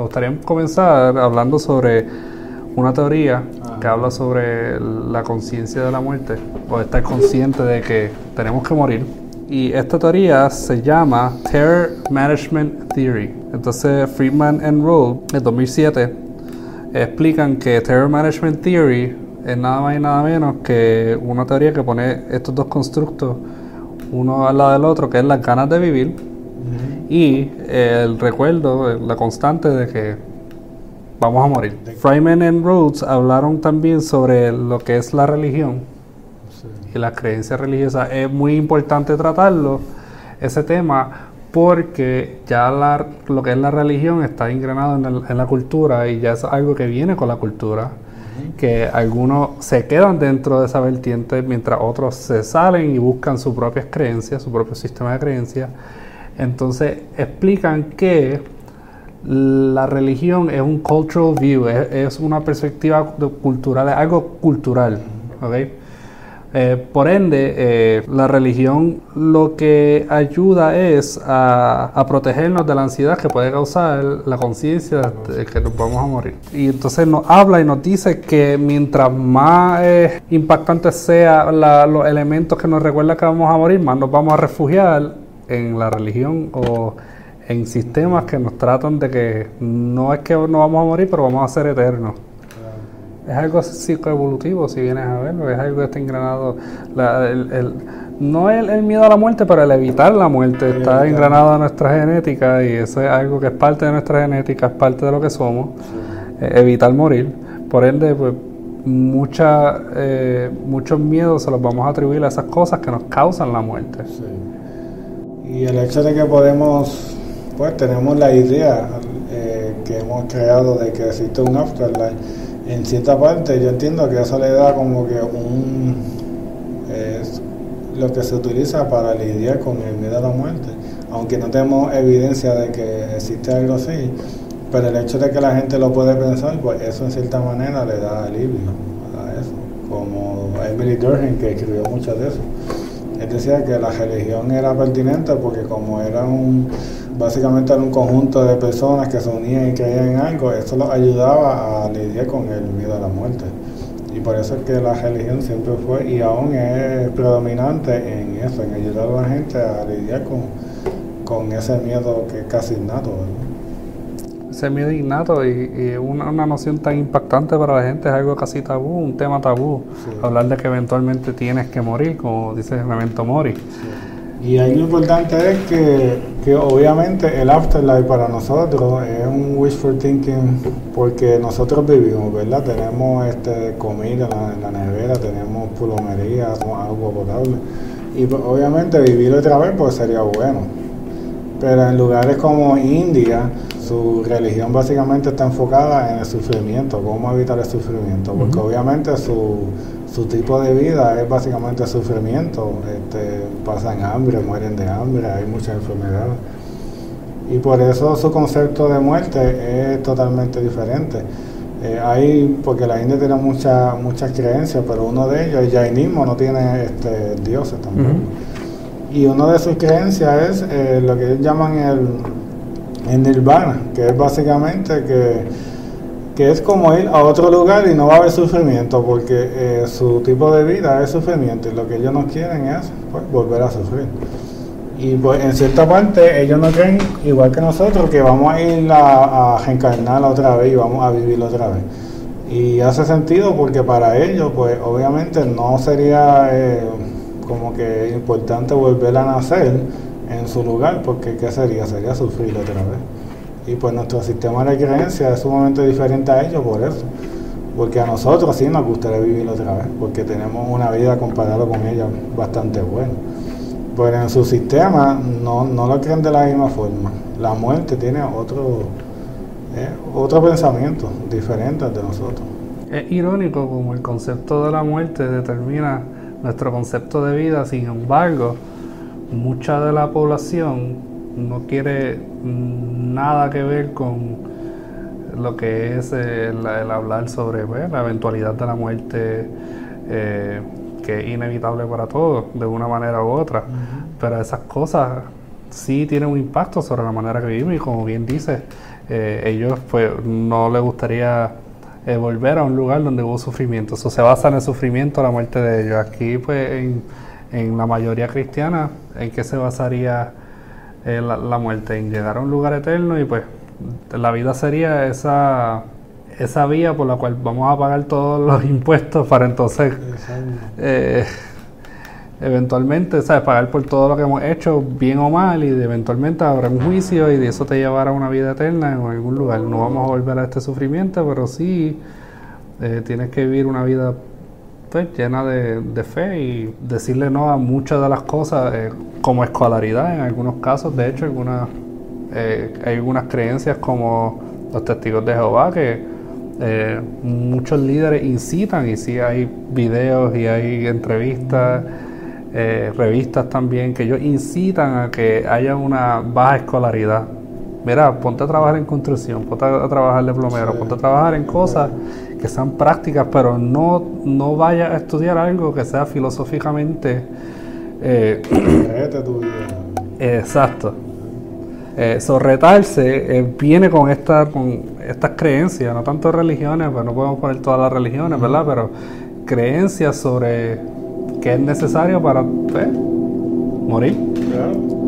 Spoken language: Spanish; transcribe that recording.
Me gustaría comenzar hablando sobre una teoría que habla sobre la conciencia de la muerte o estar consciente de que tenemos que morir. Y esta teoría se llama Terror Management Theory. Entonces Friedman and Roll en 2007 explican que Terror Management Theory es nada más y nada menos que una teoría que pone estos dos constructos uno al lado del otro, que es las ganas de vivir y el recuerdo, la constante de que vamos a morir. Fryman and Rhodes hablaron también sobre lo que es la religión y las creencias religiosas. Es muy importante tratarlo, ese tema, porque ya lo que es la religión está ingranado en, la cultura y ya es algo que viene con la cultura que algunos se quedan dentro de esa vertiente mientras otros se salen y buscan sus propias creencias, su propio sistema de creencias. Entonces explican que la religión es un cultural view, es, una perspectiva cultural, es algo cultural. ¿okay? Eh, por ende, eh, la religión lo que ayuda es a, protegernos de la ansiedad que puede causar la conciencia de que nos vamos a morir. Y entonces nos habla y nos dice que mientras más eh, impactantes sean los elementos que nos recuerdan que vamos a morir, más nos vamos a refugiar en la religión o en sistemas que nos tratan de que no es que no vamos a morir, pero vamos a ser eternos es algo psicoevolutivo, si vienes a verlo, es algo que está engranado. el, no el, el, miedo a la muerte, pero el evitar la muerte está engranado en nuestra genética y eso es algo que es parte de nuestra genética, es parte de lo que somos, eh, evitar morir. Por ende, pues mucha, eh, muchos miedos se los vamos a atribuir a esas cosas que nos causan la muerte. Y el hecho de que podemos, pues tenemos la idea eh, que hemos creado de que existe un afterlife en cierta parte yo entiendo que eso le da como que un es lo que se utiliza para lidiar con el miedo a la muerte. Aunque no tenemos evidencia de que existe algo así pero el hecho de que la gente lo puede pensar pues eso en cierta manera le da alivio a eso. Como Emily Durkheim que escribió mucho de eso él decía que la religión era pertinente porque como era un básicamente era un conjunto de personas que se unían y creían en algo, eso los ayudaba a lidiar con el miedo a la muerte. Y por eso es que la religión siempre fue y aún es predominante en eso, en ayudar a la gente a lidiar con, con ese miedo que es casi innato. Ese miedo innato y, una, noción tan impactante para la gente es algo casi tabú, un tema tabú. Hablar de que eventualmente tienes que morir, como dice Memento Mori. Y ahí lo importante es que, que, obviamente el afterlife para nosotros es un wishful thinking porque nosotros vivimos, ¿verdad? Tenemos este, comida en la, nevera, tenemos plomería, agua potable. Y pues, obviamente vivir otra vez pues sería bueno. Pero en lugares como India, su religión básicamente está enfocada en el sufrimiento, cómo evitar el sufrimiento, porque obviamente su su tipo de vida es básicamente sufrimiento, este, pasan hambre, mueren de hambre, hay muchas enfermedades. Y por eso su concepto de muerte es totalmente diferente. Eh, hay, porque la India tiene muchas muchas creencias, pero uno de ellos, el jainismo, no tiene este, dioses también. Y una de sus creencias es eh, lo que ellos llaman el, el nirvana, que es básicamente que que es como ir a otro lugar y no va a haber sufrimiento, porque eh, su tipo de vida es sufrimiento y lo que ellos no quieren es pues, volver a sufrir. Y pues en cierta parte ellos no creen, igual que nosotros, que vamos a ir a, a reencarnar otra vez y vamos a vivir otra vez. Y hace sentido porque para ellos, pues obviamente no sería eh, como que importante volver a nacer en su lugar, porque ¿qué sería? Sería sufrir otra vez. Y pues nuestro sistema de creencias es sumamente diferente a ellos por eso. Porque a nosotros sí nos gustaría vivir otra vez, porque tenemos una vida comparada con ellos bastante buena. Pero en su sistema no, no lo creen de la misma forma. La muerte tiene otro, eh, otro pensamiento diferente al de nosotros. Es irónico como el concepto de la muerte determina nuestro concepto de vida, sin embargo, mucha de la población no quiere nada que ver con lo que es el, hablar sobre pues, la eventualidad de la muerte, eh, que es inevitable para todos, de una manera u otra. Pero esas cosas sí tienen un impacto sobre la manera que vivimos y como bien dice, eh, ellos pues no les gustaría eh, volver a un lugar donde hubo sufrimiento. Eso se basa en el sufrimiento, la muerte de ellos. Aquí pues en, en la mayoría cristiana, ¿en qué se basaría eh, la, la muerte? En llegar a un lugar eterno y pues la vida sería esa esa vía por la cual vamos a pagar todos los impuestos para entonces eh, eventualmente, ¿sabes? Pagar por todo lo que hemos hecho, bien o mal, y eventualmente habrá un juicio y de eso te llevará a una vida eterna en algún lugar. No vamos a volver a este sufrimiento, pero sí eh, tienes que vivir una vida pues, llena de, de, fe y decirle no a muchas de las cosas, eh, como escolaridad en algunos casos. De hecho, algunas, eh, hay algunas creencias como los testigos de Jehová que eh, muchos líderes incitan y sí hay videos y hay entrevistas, revistas también que ellos incitan a que haya una baja escolaridad. Mira, ponte a trabajar en construcción, ponte a trabajar de plomero, ponte a trabajar en cosas que sean prácticas, pero no, no vayas a estudiar algo que sea filosóficamente... Eh, tu vida. Exacto. Eh, sorretarse eh, viene con, esta, con estas creencias, no tanto religiones, pues no podemos poner todas las religiones, ¿verdad? Pero creencias sobre qué es necesario para pues, morir. Claro.